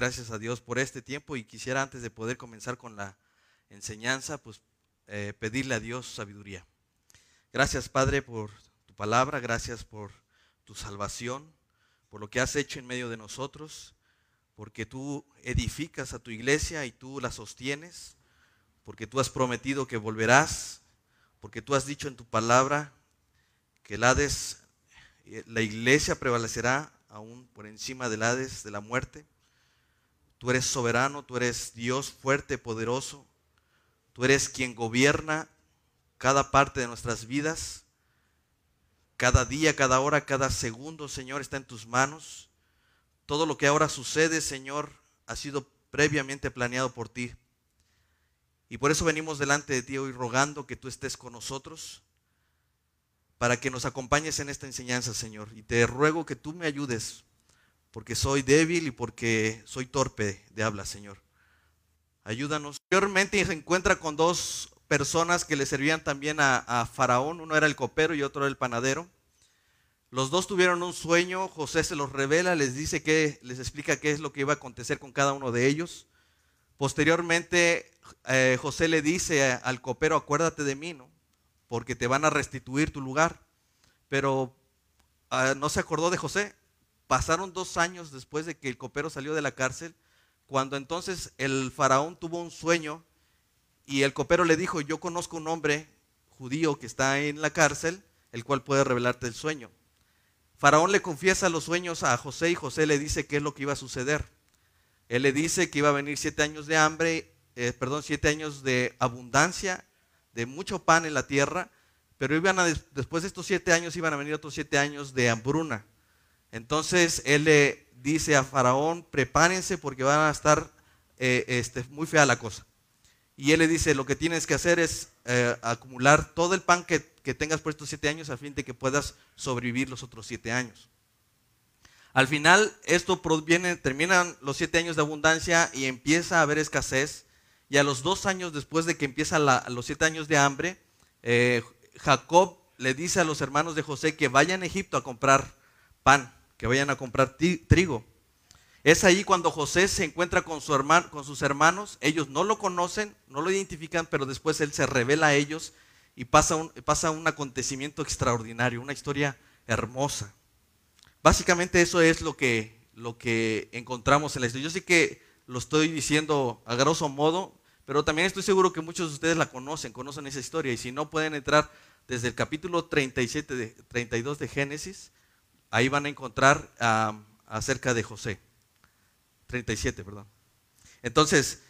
gracias a Dios por este tiempo y quisiera antes de poder comenzar con la enseñanza, pues eh, pedirle a Dios sabiduría. Gracias Padre por tu palabra, gracias por tu salvación, por lo que has hecho en medio de nosotros, porque tú edificas a tu iglesia y tú la sostienes, porque tú has prometido que volverás, porque tú has dicho en tu palabra que el Hades, eh, la iglesia prevalecerá aún por encima del Hades, de la muerte. Tú eres soberano, tú eres Dios fuerte, poderoso. Tú eres quien gobierna cada parte de nuestras vidas. Cada día, cada hora, cada segundo, Señor, está en tus manos. Todo lo que ahora sucede, Señor, ha sido previamente planeado por ti. Y por eso venimos delante de ti hoy rogando que tú estés con nosotros para que nos acompañes en esta enseñanza, Señor. Y te ruego que tú me ayudes, porque soy débil y porque soy torpe de habla, Señor. Ayúdanos. Anteriormente se encuentra con dos personas que le servían también a, Faraón. Uno era el copero y otro el panadero. Los dos tuvieron un sueño. José se los revela, les dice que, les explica qué es lo que iba a acontecer con cada uno de ellos. Posteriormente, eh, José le dice al copero, acuérdate de mí, ¿no? porque te van a restituir tu lugar. Pero ah, no se acordó de José. Pasaron dos años después de que el copero salió de la cárcel, cuando entonces el faraón tuvo un sueño y el copero le dijo, yo conozco un hombre judío que está en la cárcel, el cual puede revelarte el sueño. Faraón le confiesa los sueños a José y José le dice qué es lo que iba a suceder. Él le dice que iba a venir siete años de hambre, eh, perdón, siete años de abundancia de mucho pan en la tierra, pero iban a, después de estos siete años iban a venir otros siete años de hambruna. Entonces él le dice a Faraón, prepárense porque van a estar eh, este, muy fea la cosa. Y él le dice, lo que tienes que hacer es eh, acumular todo el pan que, que, tengas por estos siete años a fin de que puedas sobrevivir los otros siete años. Al final, esto proviene, terminan los siete años de abundancia y empieza a haber escasez. Y a los dos años después de que empieza los siete años de hambre, eh, Jacob le dice a los hermanos de José que vayan a Egipto a comprar pan, que vayan a comprar trigo. Es ahí cuando José se encuentra con, su hermano, con sus hermanos, ellos no lo conocen, no lo identifican, pero después él se revela a ellos y pasa un, pasa un acontecimiento extraordinario, una historia hermosa. Básicamente eso es lo que, lo que encontramos en la historia. Yo sé que lo estoy diciendo a grosso modo, pero también estoy seguro que muchos de ustedes la conocen, conocen esa historia. Y si no, pueden entrar desde el capítulo 37 de, 32 de Génesis. Ahí van a encontrar acerca de José. 37, perdón. Entonces,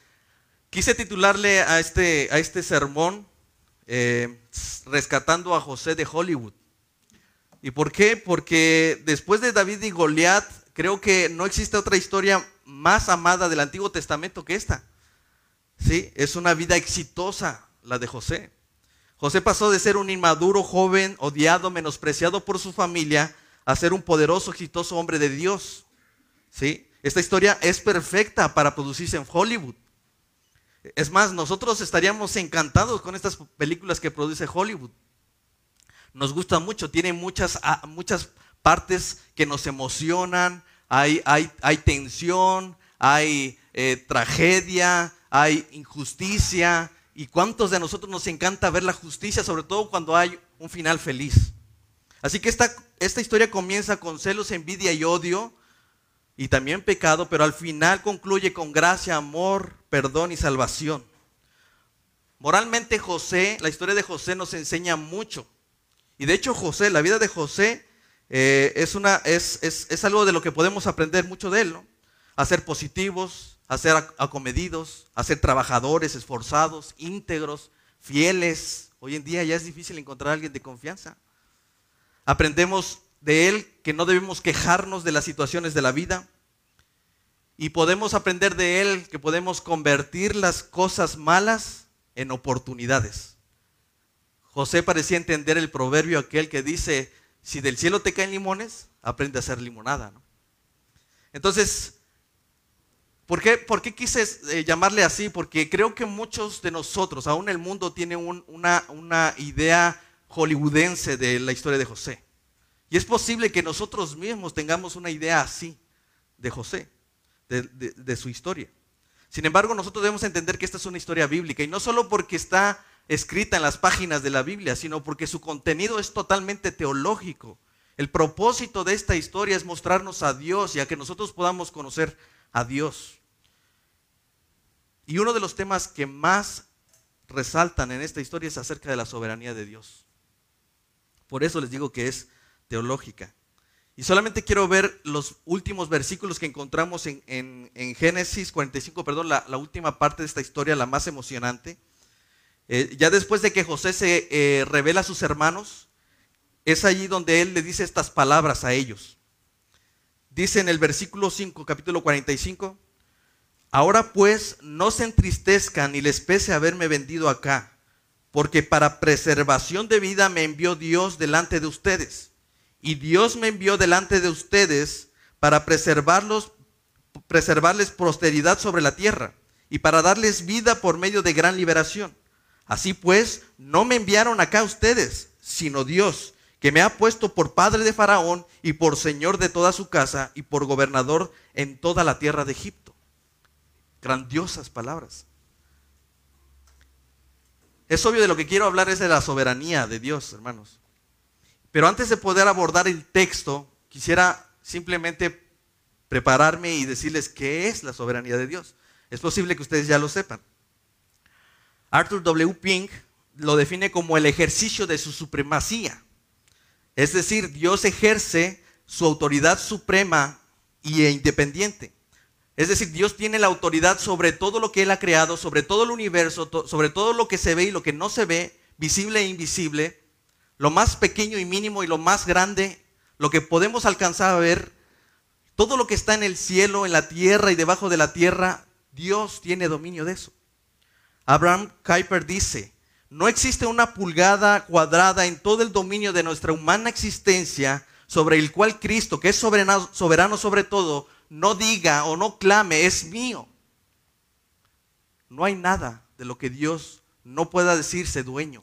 quise titularle a este, a este sermón eh, Rescatando a José de Hollywood. ¿Y por qué? Porque después de David y Goliat, creo que no existe otra historia más amada del Antiguo Testamento que esta. ¿sí? Es una vida exitosa la de José. José pasó de ser un inmaduro joven, odiado, menospreciado por su familia, a ser un poderoso, exitoso hombre de Dios. ¿sí? Esta historia es perfecta para producirse en Hollywood. Es más, nosotros estaríamos encantados con estas películas que produce Hollywood. Nos gusta mucho, tiene muchas, ah, muchas partes que nos emocionan, hay, hay, hay tensión, hay eh, tragedia, hay injusticia. ¿Y cuántos de nosotros nos encanta ver la justicia, sobre todo cuando hay un final feliz? Así que esta, esta historia comienza con celos, envidia y odio, y también pecado, pero al final concluye con gracia, amor, perdón y salvación. Moralmente José, la historia de José nos enseña mucho. Y de hecho José, la vida de José eh, es, una, es, es, es, algo de lo que podemos aprender mucho de él, ¿no? A ser positivos, a ser acomedidos, a ser trabajadores, esforzados, íntegros, fieles. Hoy en día ya es difícil encontrar a alguien de confianza. Aprendemos de él que no debemos quejarnos de las situaciones de la vida. Y podemos aprender de él que podemos convertir las cosas malas en oportunidades. José parecía entender el proverbio aquel que dice, si del cielo te caen limones, aprende a hacer limonada. Entonces, ¿Por qué, quise eh, llamarle así? Porque creo que muchos de nosotros, aún el mundo, tiene una, una idea hollywoodense de la historia de José. Y es posible que nosotros mismos tengamos una idea así de José. de, su historia. Sin embargo, nosotros debemos entender que esta es una historia bíblica y no solo porque está escrita en las páginas de la Biblia, sino porque su contenido es totalmente teológico. El propósito de esta historia es mostrarnos a Dios y a que nosotros podamos conocer a Dios. Y uno de los temas que más resaltan en esta historia es acerca de la soberanía de Dios. Por eso les digo que es teológica. Y solamente quiero ver los últimos versículos que encontramos en, Génesis 45, perdón, la, última parte de esta historia, la más emocionante. Eh, ya después de que José se eh, revela a sus hermanos, es allí donde él le dice estas palabras a ellos. Dice en el versículo 5, capítulo 45, Ahora pues no se entristezcan ni les pese haberme vendido acá, porque para preservación de vida me envió Dios delante de ustedes. Y Dios me envió delante de ustedes para preservarlos, preservarles posteridad sobre la tierra y para darles vida por medio de gran liberación. Así pues, no me enviaron acá ustedes, sino Dios, que me ha puesto por padre de Faraón y por señor de toda su casa y por gobernador en toda la tierra de Egipto. Grandiosas palabras. Es obvio de lo que quiero hablar es de la soberanía de Dios, hermanos. Pero antes de poder abordar el texto, quisiera simplemente prepararme y decirles qué es la soberanía de Dios. Es posible que ustedes ya lo sepan. Arthur W. Pink lo define como el ejercicio de su supremacía. Es decir, Dios ejerce su autoridad suprema e independiente. Es decir, Dios tiene la autoridad sobre todo lo que Él ha creado, sobre todo el universo, sobre todo lo que se ve y lo que no se ve, visible e invisible, lo más pequeño y mínimo y lo más grande, lo que podemos alcanzar a ver, todo lo que está en el cielo, en la tierra y debajo de la tierra, Dios tiene dominio de eso. Abraham Kuyper dice, no existe una pulgada cuadrada en todo el dominio de nuestra humana existencia sobre el cual Cristo, que es soberano, sobre todo, no diga o no clame, es mío. No hay nada de lo que Dios no pueda decirse dueño.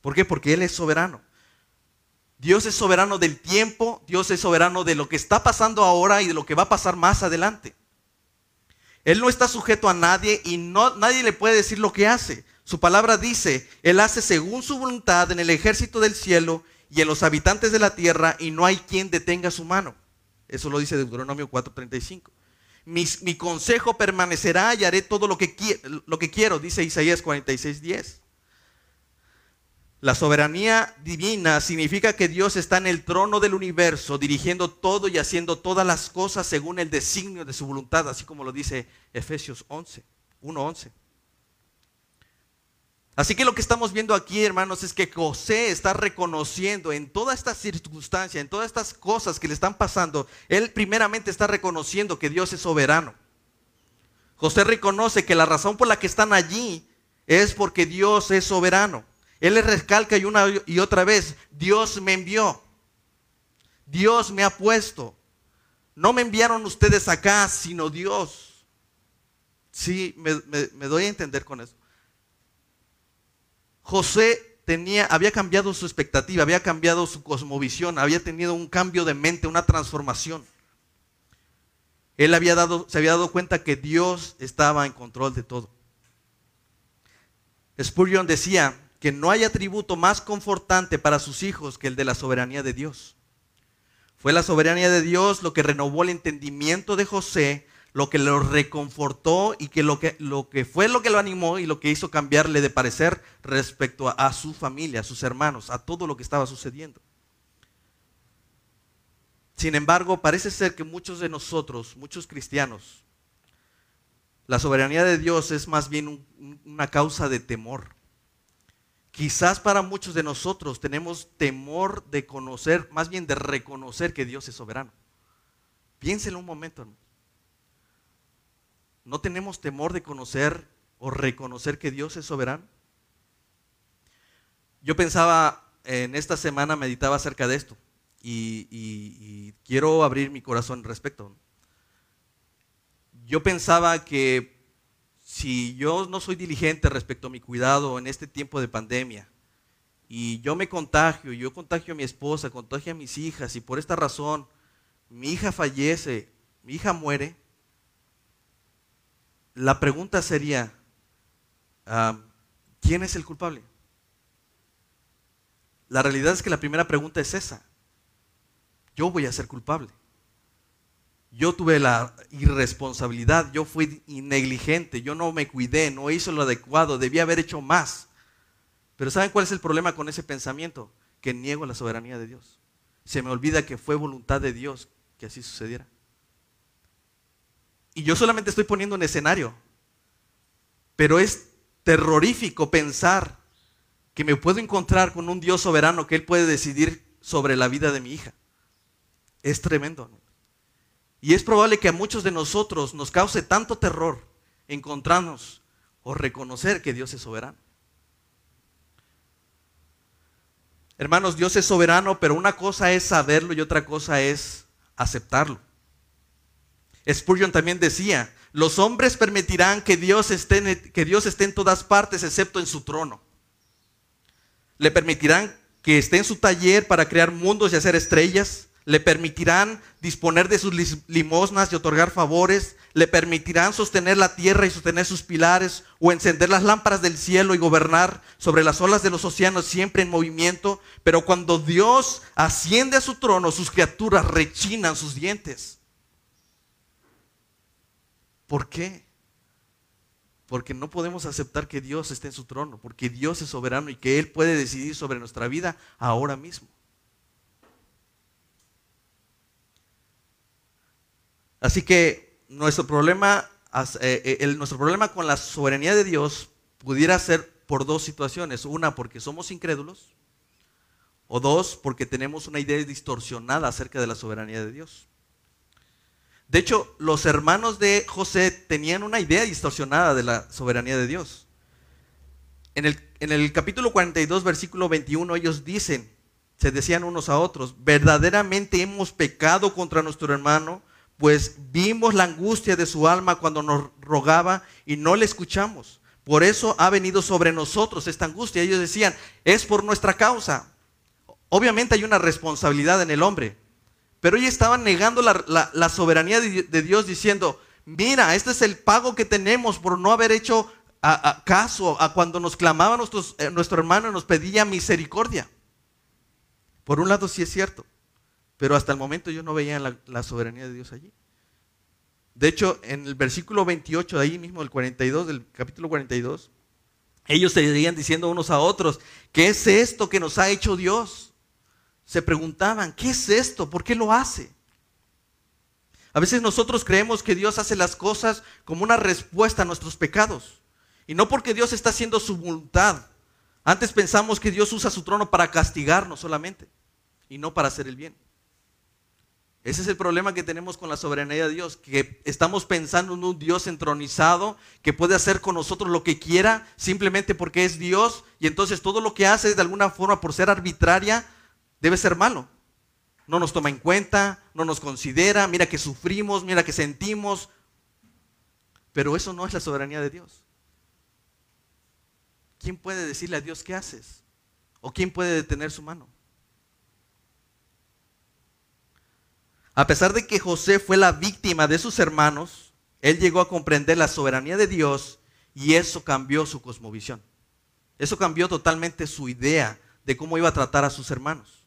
¿Por qué? Porque Él es soberano. Dios es soberano del tiempo, Dios es soberano de lo que está pasando ahora y de lo que va a pasar más adelante. Él no está sujeto a nadie y no, nadie le puede decir lo que hace. Su palabra dice, Él hace según su voluntad en el ejército del cielo y en los habitantes de la tierra y no hay quien detenga su mano. Eso lo dice Deuteronomio 4:35. Mi, mi, consejo permanecerá y haré todo lo que, lo que quiero, dice Isaías 46:10. La soberanía divina significa que Dios está en el trono del universo, dirigiendo todo y haciendo todas las cosas según el designio de su voluntad, así como lo dice Efesios 11, 1:11. Así que lo que estamos viendo aquí, hermanos, es que José está reconociendo en toda esta circunstancia, en todas estas cosas que le están pasando, él primeramente está reconociendo que Dios es soberano. José reconoce que la razón por la que están allí es porque Dios es soberano. Él le recalca y una y otra vez, Dios me envió. Dios me ha puesto. No me enviaron ustedes acá, sino Dios. Sí, me, me doy a entender con eso. José tenía, había cambiado su expectativa, había cambiado su cosmovisión, había tenido un cambio de mente, una transformación. Él había dado, se había dado cuenta que Dios estaba en control de todo. Spurgeon decía que no hay atributo más confortante para sus hijos que el de la soberanía de Dios. Fue la soberanía de Dios lo que renovó el entendimiento de José lo que lo reconfortó y que lo que, lo que fue lo que lo animó y lo que hizo cambiarle de parecer respecto a, su familia, a sus hermanos, a todo lo que estaba sucediendo. Sin embargo, parece ser que muchos de nosotros, muchos cristianos, la soberanía de Dios es más bien una causa de temor. Quizás para muchos de nosotros tenemos temor de conocer, más bien de reconocer que Dios es soberano. Piénsenlo un momento, hermano. ¿No tenemos temor de conocer o reconocer que Dios es soberano? Yo pensaba, en esta semana meditaba acerca de esto y, quiero abrir mi corazón respecto. Yo pensaba que si yo no soy diligente respecto a mi cuidado en este tiempo de pandemia y yo me contagio, yo contagio a mi esposa, contagio a mis hijas y por esta razón mi hija fallece, mi hija muere, la pregunta sería, ah, ¿quién es el culpable? La realidad es que la primera pregunta es esa. Yo voy a ser culpable. Yo tuve la irresponsabilidad, yo fui negligente, yo no me cuidé, no hice lo adecuado, debía haber hecho más. Pero ¿saben cuál es el problema con ese pensamiento? Que niego la soberanía de Dios. Se me olvida que fue voluntad de Dios que así sucediera. Y yo solamente estoy poniendo un escenario. Pero es terrorífico pensar que me puedo encontrar con un Dios soberano que Él puede decidir sobre la vida de mi hija. Es tremendo. Y es probable que a muchos de nosotros nos cause tanto terror encontrarnos o reconocer que Dios es soberano. Hermanos, Dios es soberano, pero una cosa es saberlo y otra cosa es aceptarlo. Spurgeon también decía, los hombres permitirán que Dios esté, que Dios esté en todas partes excepto en su trono. Le permitirán que esté en su taller para crear mundos y hacer estrellas le permitirán disponer de sus limosnas y otorgar favores, le permitirán sostener la tierra y sostener sus pilares, o encender las lámparas del cielo y gobernar sobre las olas de los océanos siempre en movimiento. Pero cuando Dios asciende a su trono, sus criaturas rechinan sus dientes. ¿Por qué? Porque no podemos aceptar que Dios esté en su trono, porque Dios es soberano y que Él puede decidir sobre nuestra vida ahora mismo. Así que nuestro problema, eh, eh, nuestro problema con la soberanía de Dios pudiera ser por dos situaciones. Una, porque somos incrédulos. O dos, porque tenemos una idea distorsionada acerca de la soberanía de Dios. De hecho, los hermanos de José tenían una idea distorsionada de la soberanía de Dios. En el, en el capítulo 42, versículo 21, ellos dicen, se decían unos a otros, verdaderamente hemos pecado contra nuestro hermano pues vimos la angustia de su alma cuando nos rogaba y no le escuchamos. Por eso ha venido sobre nosotros esta angustia. Ellos decían, es por nuestra causa. Obviamente hay una responsabilidad en el hombre, pero ellos estaban negando la, soberanía de, Dios diciendo, mira, este es el pago que tenemos por no haber hecho caso a cuando nos clamaba eh, nuestro hermano y nos pedía misericordia. Por un lado sí es cierto, pero hasta el momento yo no veía la, soberanía de Dios allí. De hecho, en el versículo 28, de ahí mismo, el 42, del capítulo 42, ellos se seguían diciendo unos a otros, ¿qué es esto que nos ha hecho Dios? Se preguntaban, ¿qué es esto? ¿Por qué lo hace? A veces nosotros creemos que Dios hace las cosas como una respuesta a nuestros pecados. Y no porque Dios está haciendo su voluntad. Antes pensamos que Dios usa su trono para castigarnos solamente y no para hacer el bien. Ese es el problema que tenemos con la soberanía de Dios, que estamos pensando en un Dios entronizado que puede hacer con nosotros lo que quiera simplemente porque es Dios y entonces todo lo que hace de alguna forma por ser arbitraria debe ser malo. No nos toma en cuenta, no nos considera, mira que sufrimos, mira que sentimos, pero eso no es la soberanía de Dios. ¿Quién puede decirle a Dios qué haces? ¿O quién puede detener su mano? A pesar de que José fue la víctima de sus hermanos, él llegó a comprender la soberanía de Dios y eso cambió su cosmovisión. Eso cambió totalmente su idea de cómo iba a tratar a sus hermanos.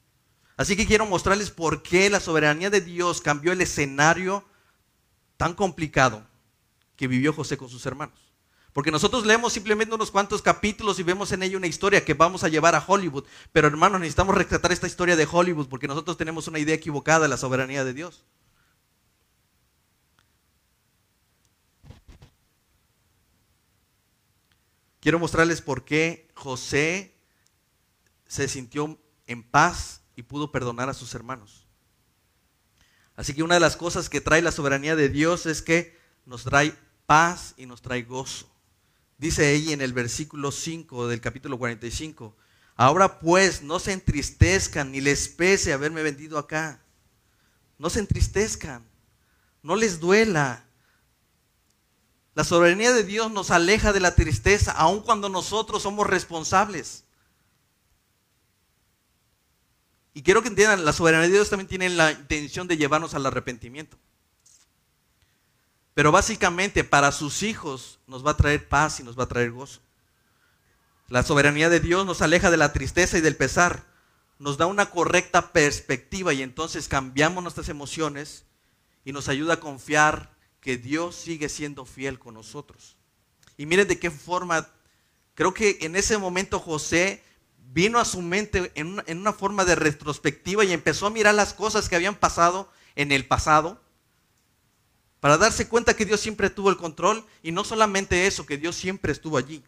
Así que quiero mostrarles por qué la soberanía de Dios cambió el escenario tan complicado que vivió José con sus hermanos. Porque nosotros leemos simplemente unos cuantos capítulos y vemos en ello una historia que vamos a llevar a Hollywood. Pero hermanos, necesitamos rescatar esta historia de Hollywood porque nosotros tenemos una idea equivocada de la soberanía de Dios. Quiero mostrarles por qué José se sintió en paz y pudo perdonar a sus hermanos. Así que una de las cosas que trae la soberanía de Dios es que nos trae paz y nos trae gozo. Dice ahí en el versículo 5 del capítulo 45, ahora pues no se entristezcan ni les pese haberme vendido acá. No se entristezcan, no les duela. La soberanía de Dios nos aleja de la tristeza, aun cuando nosotros somos responsables. Y quiero que entiendan, la soberanía de Dios también tiene la intención de llevarnos al arrepentimiento. Pero básicamente para sus hijos nos va a traer paz y nos va a traer gozo. La soberanía de Dios nos aleja de la tristeza y del pesar, nos da una correcta perspectiva y entonces cambiamos nuestras emociones y nos ayuda a confiar que Dios sigue siendo fiel con nosotros. Y miren de qué forma, creo que en ese momento José vino a su mente en una, forma de retrospectiva y empezó a mirar las cosas que habían pasado en el pasado para darse cuenta que Dios siempre tuvo el control y no solamente eso, que Dios siempre estuvo allí.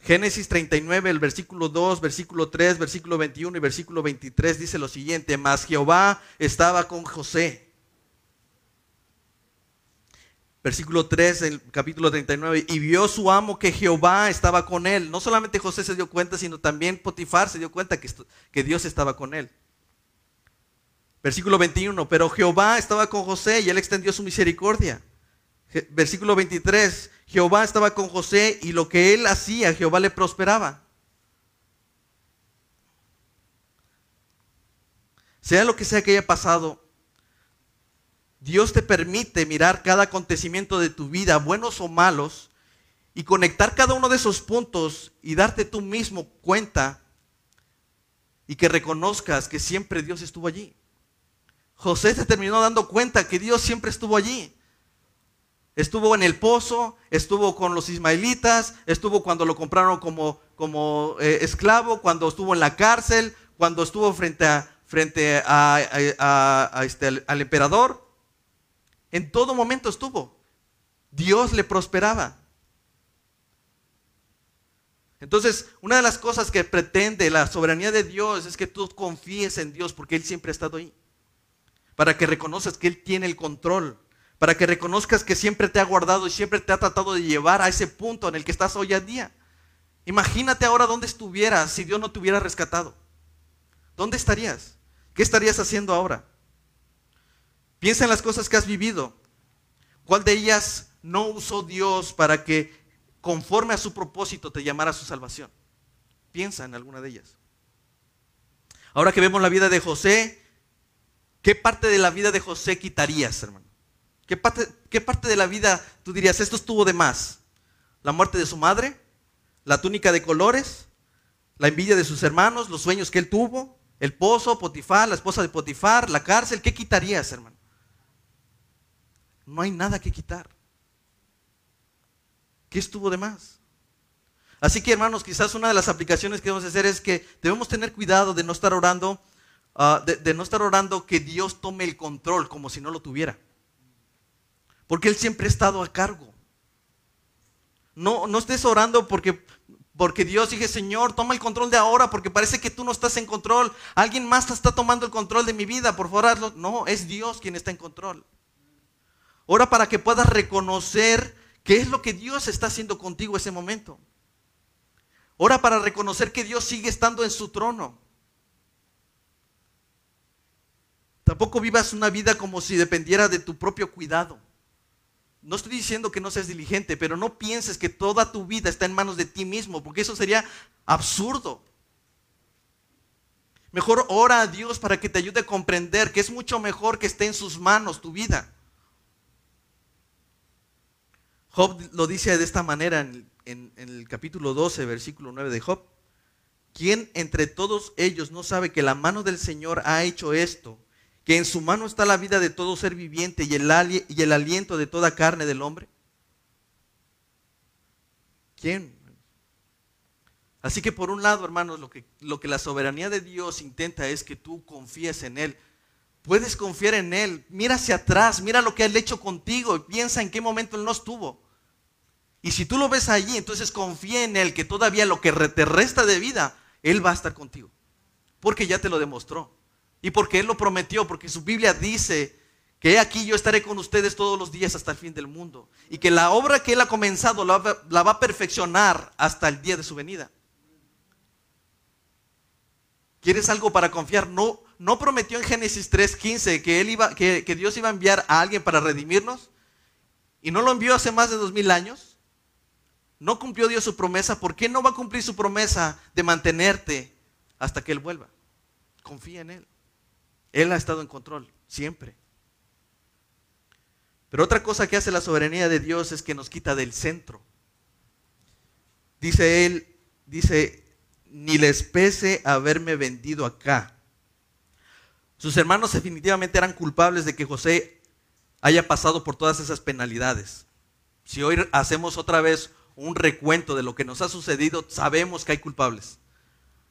Génesis 39, el versículo 2, versículo 3, versículo 21 y versículo 23 dice lo siguiente, mas Jehová estaba con José. Versículo 3 del capítulo 39, y vio su amo que Jehová estaba con él. No solamente José se dio cuenta, sino también Potifar se dio cuenta que, que Dios estaba con él. Versículo 21, pero Jehová estaba con José y él extendió su misericordia. Versículo 23, Jehová estaba con José y lo que él hacía, Jehová le prosperaba. Sea lo que sea que haya pasado, Dios te permite mirar cada acontecimiento de tu vida, buenos o malos, y conectar cada uno de esos puntos y darte tú mismo cuenta y que reconozcas que siempre Dios estuvo allí. José se terminó dando cuenta que Dios siempre estuvo allí. Estuvo en el pozo, estuvo con los ismaelitas, estuvo cuando lo compraron como, como eh, esclavo, cuando estuvo en la cárcel, cuando estuvo frente, frente este, al emperador. En todo momento estuvo. Dios le prosperaba. Entonces, una de las cosas que pretende la soberanía de Dios es que tú confíes en Dios porque Él siempre ha estado ahí para que reconozcas que Él tiene el control, para que reconozcas que siempre te ha guardado y siempre te ha tratado de llevar a ese punto en el que estás hoy en día. Imagínate ahora dónde estuvieras si Dios no te hubiera rescatado. ¿Dónde estarías? ¿Qué estarías haciendo ahora? Piensa en las cosas que has vivido. ¿Cuál de ellas no usó Dios para que conforme a su propósito te llamara a su salvación? Piensa en alguna de ellas. Ahora que vemos la vida de José, ¿Qué parte de la vida de José quitarías, hermano? ¿Qué parte, ¿Qué parte de la vida tú dirías, esto estuvo de más? ¿La muerte de su madre? ¿La túnica de colores? ¿La envidia de sus hermanos? ¿Los sueños que él tuvo? ¿El pozo, Potifar, la esposa de Potifar, la cárcel? ¿Qué quitarías, hermano? No hay nada que quitar. ¿Qué estuvo de más? Así que, hermanos, quizás una de las aplicaciones que debemos hacer es que debemos tener cuidado de no estar orando Ah, de, no estar orando que Dios tome el control como si no lo tuviera. Porque Él siempre ha estado a cargo. No, no estés orando porque, porque Dios dije, Señor, toma el control de ahora porque parece que tú no estás en control. Alguien más está tomando el control de mi vida, por favor. No, es Dios quien está en control. Ora para que puedas reconocer qué es lo que Dios está haciendo contigo ese momento. Ora para reconocer que Dios sigue estando en su trono. Tampoco vivas una vida como si dependiera de tu propio cuidado. No estoy diciendo que no seas diligente, pero no pienses que toda tu vida está en manos de ti mismo, porque eso sería absurdo. Mejor ora a Dios para que te ayude a comprender que es mucho mejor que esté en sus manos tu vida. Job lo dice de esta manera en, el capítulo 12, versículo 9 de Job. ¿Quién entre todos ellos no sabe que la mano del Señor ha hecho esto que en su mano está la vida de todo ser viviente y el, y el aliento de toda carne del hombre? ¿Quién? Así que por un lado, hermanos, lo que, lo que la soberanía de Dios intenta es que tú confíes en Él. Puedes confiar en Él. Mira hacia atrás, mira lo que Él ha hecho contigo y piensa en qué momento Él no estuvo. Y si tú lo ves allí, entonces confía en Él que todavía lo que te resta de vida, Él va a estar contigo. Porque ya te lo demostró. Y porque Él lo prometió, porque su Biblia dice que aquí yo estaré con ustedes todos los días hasta el fin del mundo. Y que la obra que Él ha comenzado la, va a perfeccionar hasta el día de su venida. ¿Quieres algo para confiar? No, prometió en Génesis 3.15 que, él iba, que, que Dios iba a enviar a alguien para redimirnos. Y no lo envió hace más de dos mil años. No cumplió Dios su promesa. ¿Por qué no va a cumplir su promesa de mantenerte hasta que Él vuelva? Confía en Él. Él ha estado en control, siempre. Pero otra cosa que hace la soberanía de Dios es que nos quita del centro. Dice él, dice, ni les pese haberme vendido acá. Sus hermanos definitivamente eran culpables de que José haya pasado por todas esas penalidades. Si hoy hacemos otra vez un recuento de lo que nos ha sucedido, sabemos que hay culpables.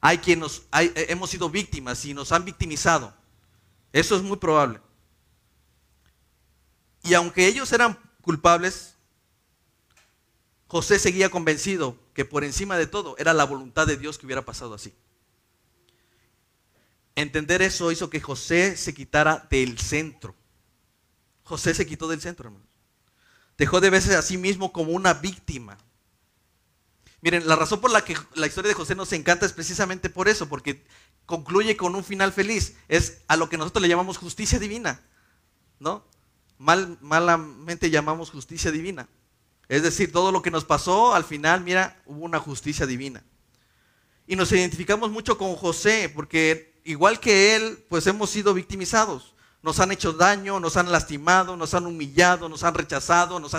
Hay quienes hemos sido víctimas y nos han victimizado. Eso es muy probable. Y aunque ellos eran culpables, José seguía convencido que por encima de todo era la voluntad de Dios que hubiera pasado así. Entender eso hizo que José se quitara del centro. José se quitó del centro, hermanos. Dejó de verse a sí mismo como una víctima. Miren, la razón por la que la historia de José nos encanta es precisamente por eso, porque concluye con un final feliz. Es a lo que nosotros le llamamos justicia divina, ¿no? Mal, malamente llamamos justicia divina. Es decir, todo lo que nos pasó, al final, mira, hubo una justicia divina. Y nos identificamos mucho con José, porque igual que él, pues hemos sido victimizados. Nos han hecho daño, nos han lastimado, nos han humillado, nos han rechazado, nos,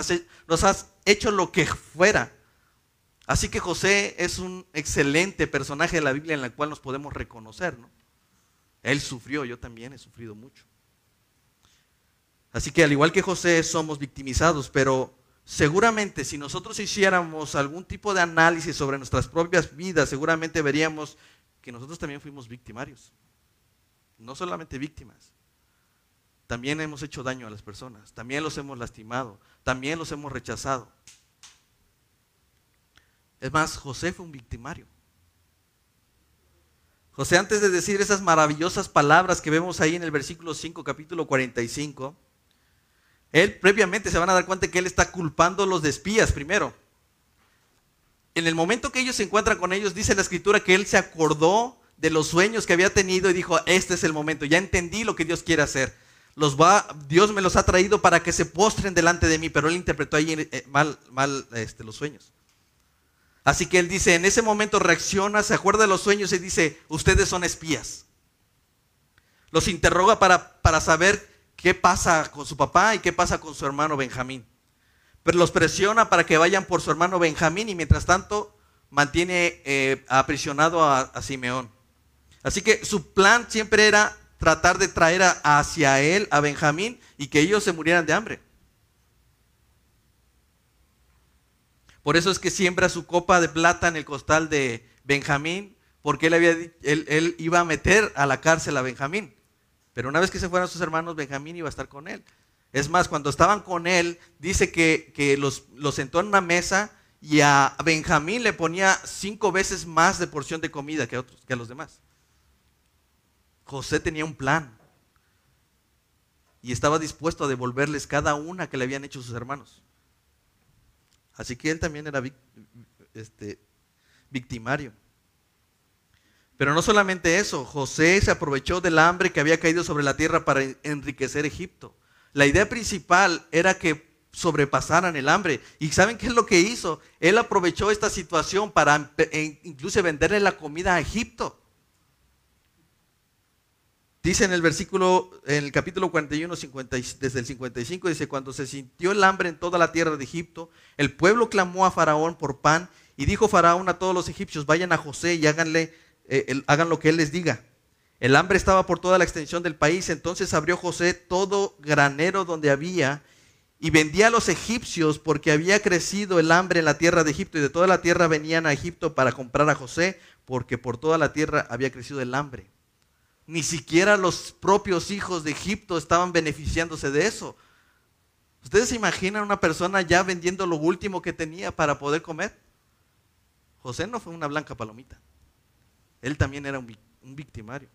nos has hecho lo que fuera. Así que José es un excelente personaje de la Biblia en la cual nos podemos reconocer. ¿no? Él sufrió, yo también he sufrido mucho. Así que al igual que José somos victimizados, pero seguramente si nosotros hiciéramos algún tipo de análisis sobre nuestras propias vidas, seguramente veríamos que nosotros también fuimos victimarios. No solamente víctimas. También hemos hecho daño a las personas, también los hemos lastimado, también los hemos rechazado. Es más, José fue un victimario. José antes de decir esas maravillosas palabras que vemos ahí en el versículo 5, capítulo 45, él previamente se van a dar cuenta que él está culpando a los de espías primero. En el momento que ellos se encuentran con ellos, dice la escritura que él se acordó de los sueños que había tenido y dijo, este es el momento, ya entendí lo que Dios quiere hacer. Los va, Dios me los ha traído para que se postren delante de mí, pero él interpretó ahí eh, mal, mal este, los sueños. Así que él dice, en ese momento reacciona, se acuerda de los sueños y dice, ustedes son espías. Los interroga para, para saber qué pasa con su papá y qué pasa con su hermano Benjamín. Pero los presiona para que vayan por su hermano Benjamín y mientras tanto mantiene eh, aprisionado a, Simeón. Así que su plan siempre era tratar de traer hacia él a Benjamín y que ellos se murieran de hambre. Por eso es que siembra su copa de plata en el costal de Benjamín, porque él, había, él, iba a meter a la cárcel a Benjamín. Pero una vez que se fueran sus hermanos, Benjamín iba a estar con él. Es más, cuando estaban con él, dice que, los, sentó en una mesa y a Benjamín le ponía cinco veces más de porción de comida que que a los demás. José tenía un plan y estaba dispuesto a devolverles cada una que le habían hecho sus hermanos. Así que él también era este, victimario. Pero no solamente eso, José se aprovechó del hambre que había caído sobre la tierra para enriquecer Egipto. La idea principal era que sobrepasaran el hambre. ¿Y saben qué es lo que hizo? Él aprovechó esta situación para e incluso venderle la comida a Egipto. Dice en el versículo, en el capítulo 41, desde el 55, dice, cuando se sintió el hambre en toda la tierra de Egipto, el pueblo clamó a Faraón por pan y dijo Faraón a todos los egipcios, vayan a José y háganle, eh, hagan lo que él les diga. El hambre estaba por toda la extensión del país, entonces abrió José todo granero donde había y vendía a los egipcios porque había crecido el hambre en la tierra de Egipto y de toda la tierra venían a Egipto para comprar a José porque por toda la tierra había crecido el hambre. Ni siquiera los propios hijos de Egipto estaban beneficiándose de eso. ¿Ustedes se imaginan una persona ya vendiendo lo último que tenía para poder comer? José no fue una blanca palomita. Él también era un, victimario.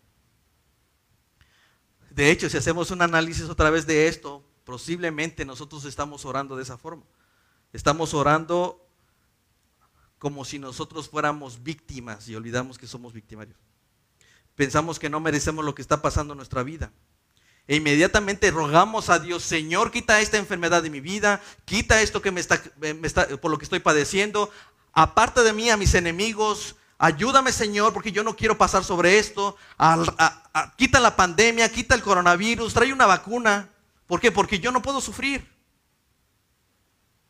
De hecho, si hacemos un análisis otra vez de esto, posiblemente nosotros estamos orando de esa forma. Estamos orando como si nosotros fuéramos víctimas y olvidamos que somos victimarios pensamos que no merecemos lo que está pasando en nuestra vida. E inmediatamente rogamos a Dios, Señor, quita esta enfermedad de mi vida, quita esto que me está, por lo que estoy padeciendo, aparte de mí a mis enemigos, ayúdame Señor, porque yo no quiero pasar sobre esto, quita la pandemia, quita el coronavirus, trae una vacuna. ¿Por qué? Porque yo no puedo sufrir.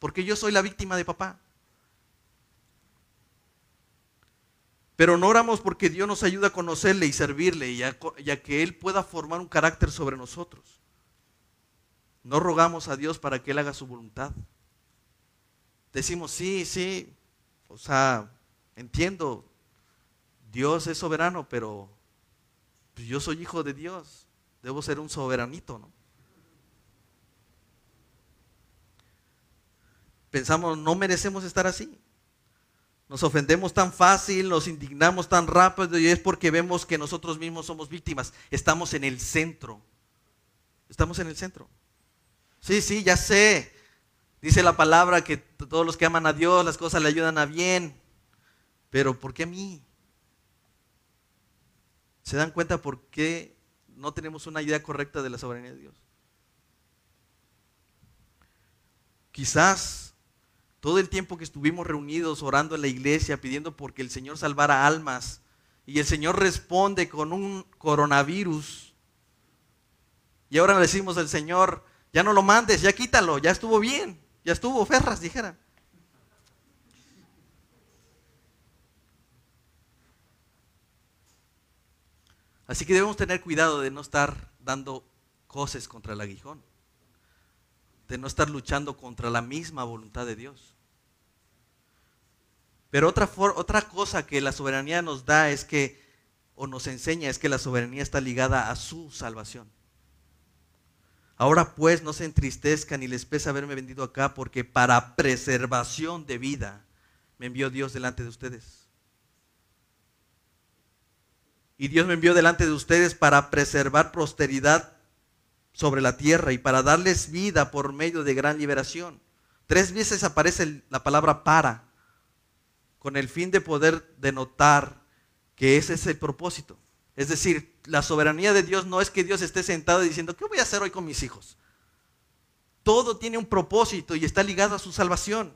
porque yo soy la víctima de papá. Pero no oramos porque Dios nos ayuda a conocerle y servirle y a, que Él pueda formar un carácter sobre nosotros. No rogamos a Dios para que Él haga su voluntad. Decimos, sí, sí, o sea, entiendo, Dios es soberano, pero pues, yo soy hijo de Dios, debo ser un soberanito, ¿no? Pensamos, no merecemos estar así. Nos ofendemos tan fácil, nos indignamos tan rápido y es porque vemos que nosotros mismos somos víctimas. Estamos en el centro. Estamos en el centro. Sí, sí, ya sé. Dice la palabra que todos los que aman a Dios, las cosas le ayudan a bien. Pero ¿por qué a mí? ¿Se dan cuenta por qué no tenemos una idea correcta de la soberanía de Dios? Quizás todo el tiempo que estuvimos reunidos orando en la iglesia, pidiendo porque el Señor salvara almas, y el Señor responde con un coronavirus, y ahora le decimos al Señor, ya no lo mandes, ya quítalo, ya estuvo bien, ya estuvo, ferras, dijera. Así que debemos tener cuidado de no estar dando cosas contra el aguijón, de no estar luchando contra la misma voluntad de Dios. Pero otra, otra cosa que la soberanía nos da es que, o nos enseña, es que la soberanía está ligada a su salvación. Ahora pues no se entristezcan ni les pesa haberme vendido acá, porque para preservación de vida me envió Dios delante de ustedes. Y Dios me envió delante de ustedes para preservar posteridad sobre la tierra y para darles vida por medio de gran liberación. Tres veces aparece la palabra para con el fin de poder denotar que ese es el propósito. Es decir, la soberanía de Dios no es que Dios esté sentado diciendo, ¿qué voy a hacer hoy con mis hijos? Todo tiene un propósito y está ligado a su salvación.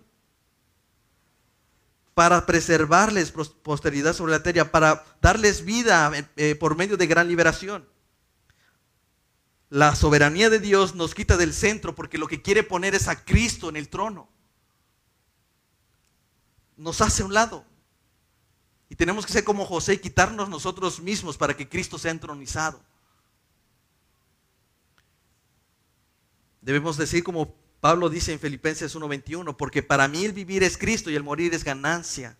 Para preservarles posteridad sobre la tierra, para darles vida eh, eh, por medio de gran liberación. La soberanía de Dios nos quita del centro porque lo que quiere poner es a Cristo en el trono nos hace un lado. Y tenemos que ser como José y quitarnos nosotros mismos para que Cristo sea entronizado. Debemos decir como Pablo dice en Filipenses 1:21, porque para mí el vivir es Cristo y el morir es ganancia.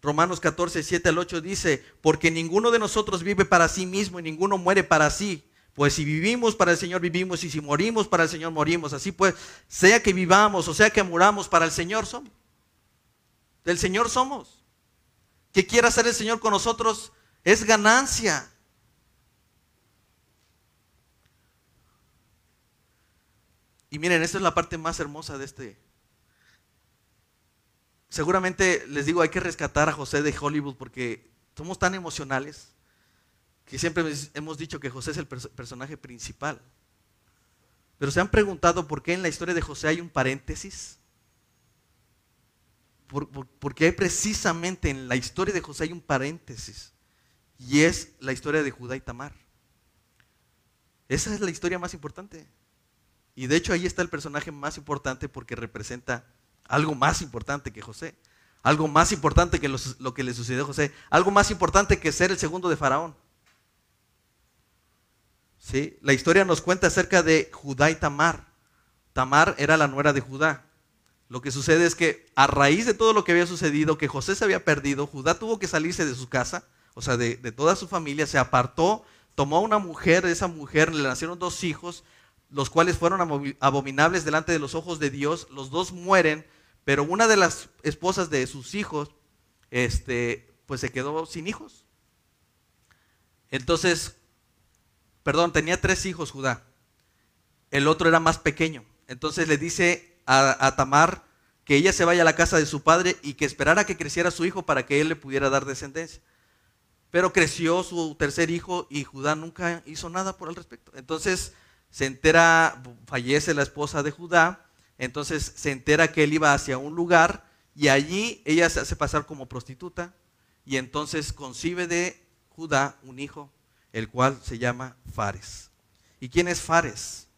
Romanos 14, 7 al 8 dice, porque ninguno de nosotros vive para sí mismo y ninguno muere para sí. Pues si vivimos para el Señor vivimos y si morimos para el Señor morimos. Así pues, sea que vivamos o sea que muramos para el Señor somos. Del Señor somos. Que quiera hacer el Señor con nosotros es ganancia. Y miren, esta es la parte más hermosa de este. Seguramente les digo, hay que rescatar a José de Hollywood porque somos tan emocionales que siempre hemos dicho que José es el personaje principal. Pero se han preguntado por qué en la historia de José hay un paréntesis. porque hay precisamente en la historia de José hay un paréntesis. Y es la historia de Judá y Tamar. Esa es la historia más importante. Y de hecho ahí está el personaje más importante porque representa algo más importante que José. Algo más importante que lo que le sucedió a José. Algo más importante que ser el segundo de Faraón. ¿Sí? La historia nos cuenta acerca de Judá y Tamar. Tamar era la nuera de Judá. Lo que sucede es que a raíz de todo lo que había sucedido, que José se había perdido, Judá tuvo que salirse de su casa, o sea, de, toda su familia, se apartó, tomó a una mujer, de esa mujer le nacieron dos hijos, los cuales fueron abominables delante de los ojos de Dios, los dos mueren, pero una de las esposas de sus hijos, este, pues se quedó sin hijos. Entonces perdón, tenía tres hijos Judá. El otro era más pequeño. Entonces le dice a, Tamar que ella se vaya a la casa de su padre y que esperara que creciera su hijo para que él le pudiera dar descendencia. Pero creció su tercer hijo y Judá nunca hizo nada por el respecto. Entonces se entera, fallece la esposa de Judá, entonces se entera que él iba hacia un lugar y allí ella se hace pasar como prostituta y entonces concibe de Judá un hijo el cual se llama Fares. ¿Y quién es Fares?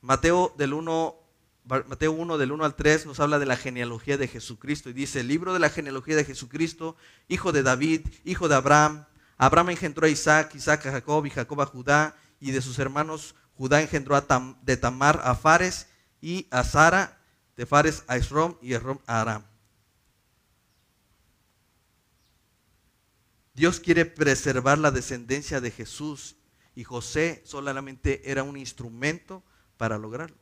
Mateo del 1 Mateo 1 del 1 al 3 nos habla de la genealogía de Jesucristo y dice, el libro de la genealogía de Jesucristo, hijo de David, hijo de Abraham. Abraham engendró a Isaac, Isaac a Jacob y Jacob a Judá y de sus hermanos Judá engendró a de Tamar a Fares y a Sara, de Fares a Esrom y Esrom a Aram. Dios quiere preservar la descendencia de Jesús y José solamente era un instrumento para lograrlo.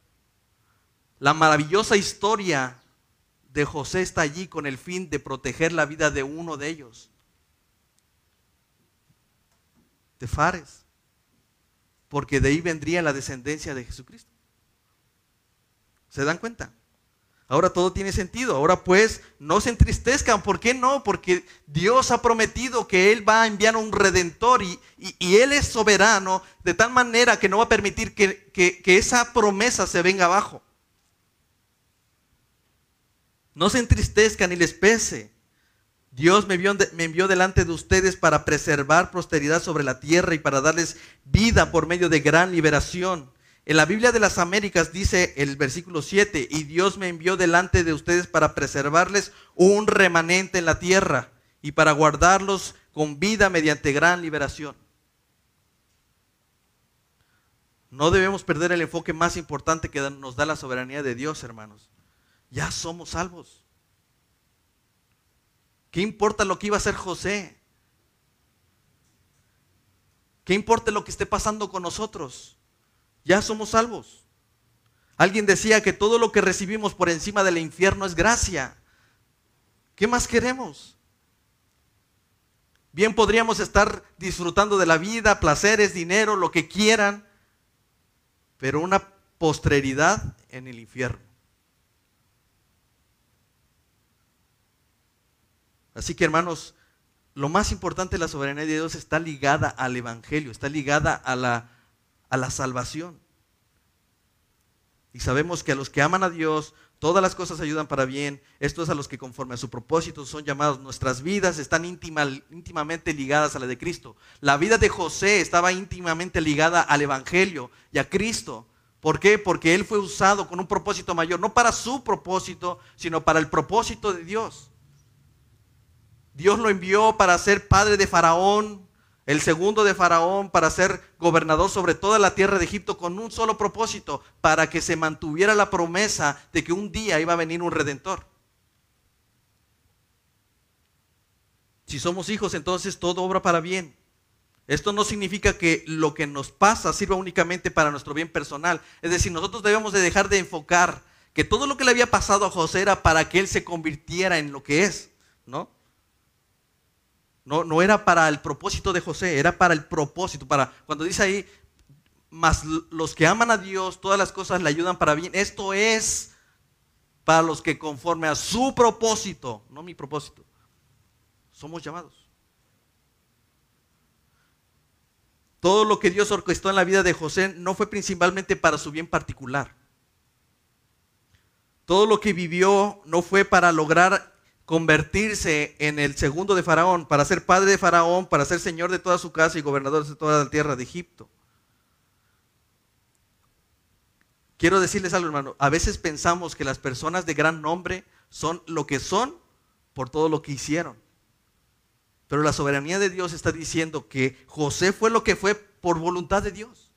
La maravillosa historia de José está allí con el fin de proteger la vida de uno de ellos, de Fares, porque de ahí vendría la descendencia de Jesucristo. ¿Se dan cuenta? Ahora todo tiene sentido. Ahora pues no se entristezcan. ¿Por qué no? Porque Dios ha prometido que Él va a enviar un redentor y, Él es soberano de tal manera que no va a permitir que, que esa promesa se venga abajo. No se entristezcan ni les pese. Dios me envió, me envió, delante de ustedes para preservar prosperidad sobre la tierra y para darles vida por medio de gran liberación. En la Biblia de las Américas dice el versículo 7, y Dios me envió delante de ustedes para preservarles un remanente en la tierra y para guardarlos con vida mediante gran liberación. No debemos perder el enfoque más importante que nos da la soberanía de Dios, hermanos. Ya somos salvos. ¿Qué importa lo que iba a hacer José? ¿Qué importa lo que esté pasando con nosotros? Ya somos salvos. Alguien decía que todo lo que recibimos por encima del infierno es gracia. ¿Qué más queremos? Bien podríamos estar disfrutando de la vida, placeres, dinero, lo que quieran, pero una postreridad en el infierno. Así que hermanos, lo más importante de la soberanía de Dios está ligada al Evangelio, está ligada a la a la salvación. Y sabemos que a los que aman a Dios, todas las cosas ayudan para bien. Esto es a los que conforme a su propósito son llamados. Nuestras vidas están íntimamente ligadas a la de Cristo. La vida de José estaba íntimamente ligada al Evangelio y a Cristo. ¿Por qué? Porque él fue usado con un propósito mayor, no para su propósito, sino para el propósito de Dios. Dios lo envió para ser padre de Faraón, el segundo de Faraón para ser gobernador sobre toda la tierra de Egipto con un solo propósito, para que se mantuviera la promesa de que un día iba a venir un redentor. Si somos hijos, entonces todo obra para bien. Esto no significa que lo que nos pasa sirva únicamente para nuestro bien personal. Es decir, nosotros debemos de dejar de enfocar que todo lo que le había pasado a José era para que él se convirtiera en lo que es, ¿no? No, no era para el propósito de José, era para el propósito, para cuando dice ahí, más los que aman a Dios, todas las cosas le ayudan para bien. Esto es para los que conforme a su propósito, no mi propósito, somos llamados. Todo lo que Dios orquestó en la vida de José no fue principalmente para su bien particular. Todo lo que vivió no fue para lograr convertirse en el segundo de Faraón, para ser padre de Faraón, para ser señor de toda su casa y gobernador de toda la tierra de Egipto. Quiero decirles algo, hermano. A veces pensamos que las personas de gran nombre son lo que son por todo lo que hicieron. Pero la soberanía de Dios está diciendo que José fue lo que fue por voluntad de Dios,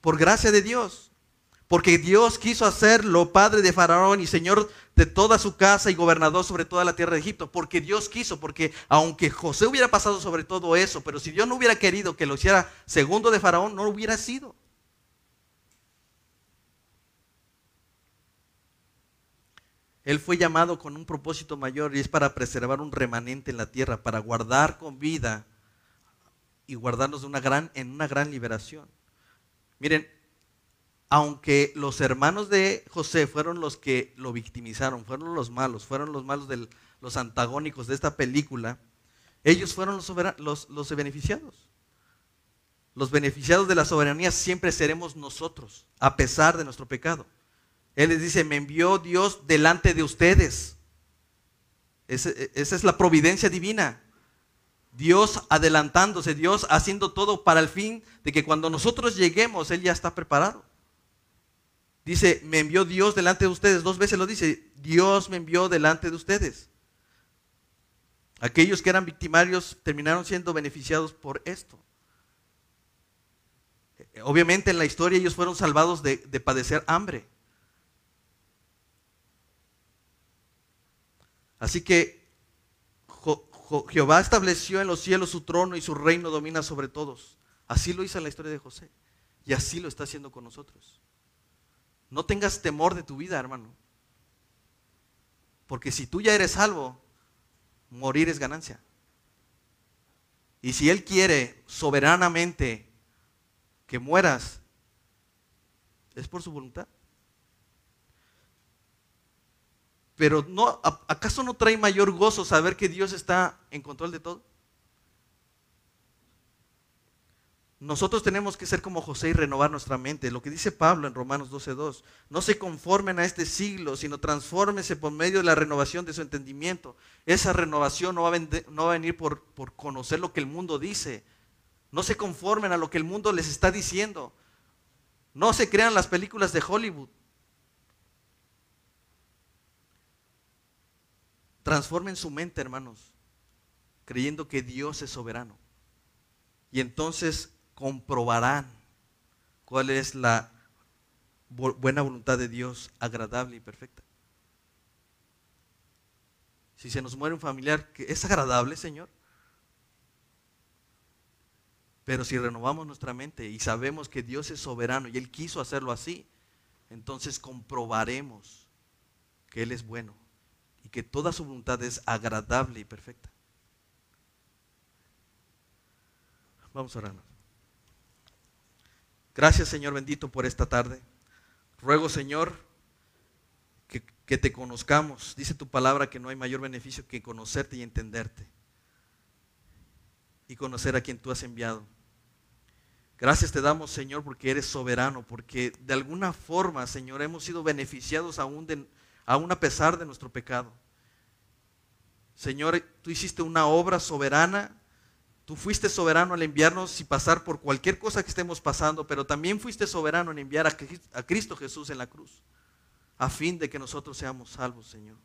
por gracia de Dios. Porque Dios quiso hacerlo padre de Faraón y señor de toda su casa y gobernador sobre toda la tierra de Egipto. Porque Dios quiso, porque aunque José hubiera pasado sobre todo eso, pero si Dios no hubiera querido que lo hiciera segundo de Faraón, no lo hubiera sido. Él fue llamado con un propósito mayor y es para preservar un remanente en la tierra, para guardar con vida y guardarnos en una gran liberación. Miren, aunque los hermanos de José fueron los que lo victimizaron, fueron los malos, fueron los malos de los antagónicos de esta película, ellos fueron los, beneficiados. Los beneficiados de la soberanía siempre seremos nosotros, a pesar de nuestro pecado. Él les dice, me envió Dios delante de ustedes. esa es la providencia divina. Dios adelantándose, Dios haciendo todo para el fin de que cuando nosotros lleguemos, Él ya está preparado. Dice, me envió Dios delante de ustedes. Dos veces lo dice, Dios me envió delante de ustedes. Aquellos que eran victimarios terminaron siendo beneficiados por esto. Obviamente en la historia ellos fueron salvados de, padecer hambre. Así que Jehová estableció en los cielos su trono y su reino domina sobre todos. Así lo hizo en la historia de José. Y así lo está haciendo con nosotros. No tengas temor de tu vida, hermano. Porque si tú ya eres salvo, morir es ganancia. Y si Él quiere soberanamente que mueras, es por su voluntad. Pero no, ¿acaso no trae mayor gozo saber que Dios está en control de todo? Nosotros tenemos que ser como José y renovar nuestra mente. Lo que dice Pablo en Romanos 12.2. No se conformen a este siglo, sino transfórmense por medio de la renovación de su entendimiento. Esa renovación no va a, venir por, conocer lo que el mundo dice. No se conformen a lo que el mundo les está diciendo. No se crean las películas de Hollywood. Transformen su mente, hermanos, creyendo que Dios es soberano. Y entonces comprobarán cuál es la buena voluntad de Dios, agradable y perfecta. Si se nos muere un familiar, ¿es agradable, Señor? Pero si renovamos nuestra mente y sabemos que Dios es soberano y Él quiso hacerlo así, entonces comprobaremos que Él es bueno y que toda su voluntad es agradable y perfecta. Vamos a orar. Gracias Señor bendito por esta tarde. Ruego Señor que, que, te conozcamos. Dice tu palabra que no hay mayor beneficio que conocerte y entenderte. Y conocer a quien tú has enviado. Gracias te damos Señor porque eres soberano, porque de alguna forma Señor hemos sido beneficiados aún, aún a pesar de nuestro pecado. Señor, tú hiciste una obra soberana Tú fuiste soberano al enviarnos y pasar por cualquier cosa que estemos pasando, pero también fuiste soberano en enviar a Cristo Jesús en la cruz, a fin de que nosotros seamos salvos, Señor.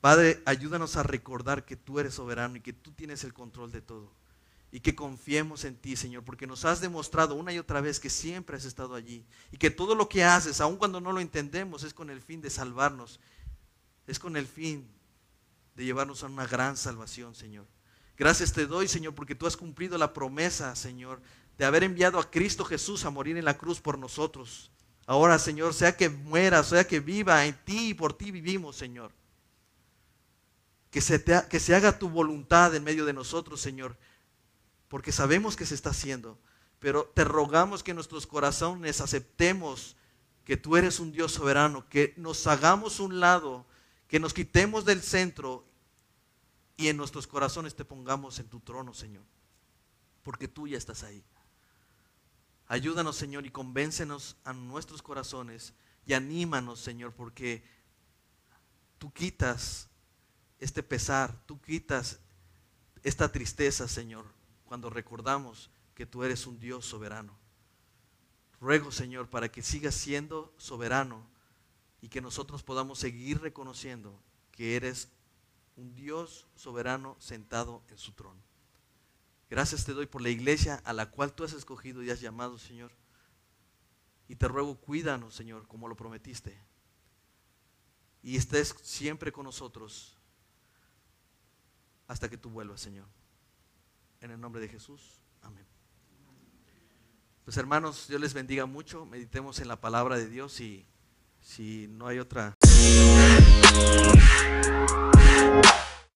Padre, ayúdanos a recordar que tú eres soberano y que tú tienes el control de todo. Y que confiemos en ti, Señor, porque nos has demostrado una y otra vez que siempre has estado allí. Y que todo lo que haces, aun cuando no lo entendemos, es con el fin de salvarnos. Es con el fin de llevarnos a una gran salvación, Señor. Gracias te doy, Señor, porque tú has cumplido la promesa, Señor, de haber enviado a Cristo Jesús a morir en la cruz por nosotros. Ahora, Señor, sea que muera, sea que viva, en ti y por ti vivimos, Señor. Que se, que se haga tu voluntad en medio de nosotros, Señor, porque sabemos que se está haciendo. Pero te rogamos que nuestros corazones aceptemos que tú eres un Dios soberano, que nos hagamos un lado, que nos quitemos del centro y en nuestros corazones te pongamos en tu trono, Señor, porque tú ya estás ahí. Ayúdanos, Señor, y convéncenos a nuestros corazones y anímanos, Señor, porque tú quitas este pesar, tú quitas esta tristeza, Señor, cuando recordamos que tú eres un Dios soberano. Ruego, Señor, para que sigas siendo soberano y que nosotros podamos seguir reconociendo que eres un Dios soberano sentado en su trono. Gracias te doy por la iglesia a la cual tú has escogido y has llamado, Señor. Y te ruego, cuídanos, Señor, como lo prometiste. Y estés siempre con nosotros hasta que tú vuelvas, Señor. En el nombre de Jesús. Amén. Pues hermanos, Dios les bendiga mucho. Meditemos en la palabra de Dios y si no hay otra... Bye.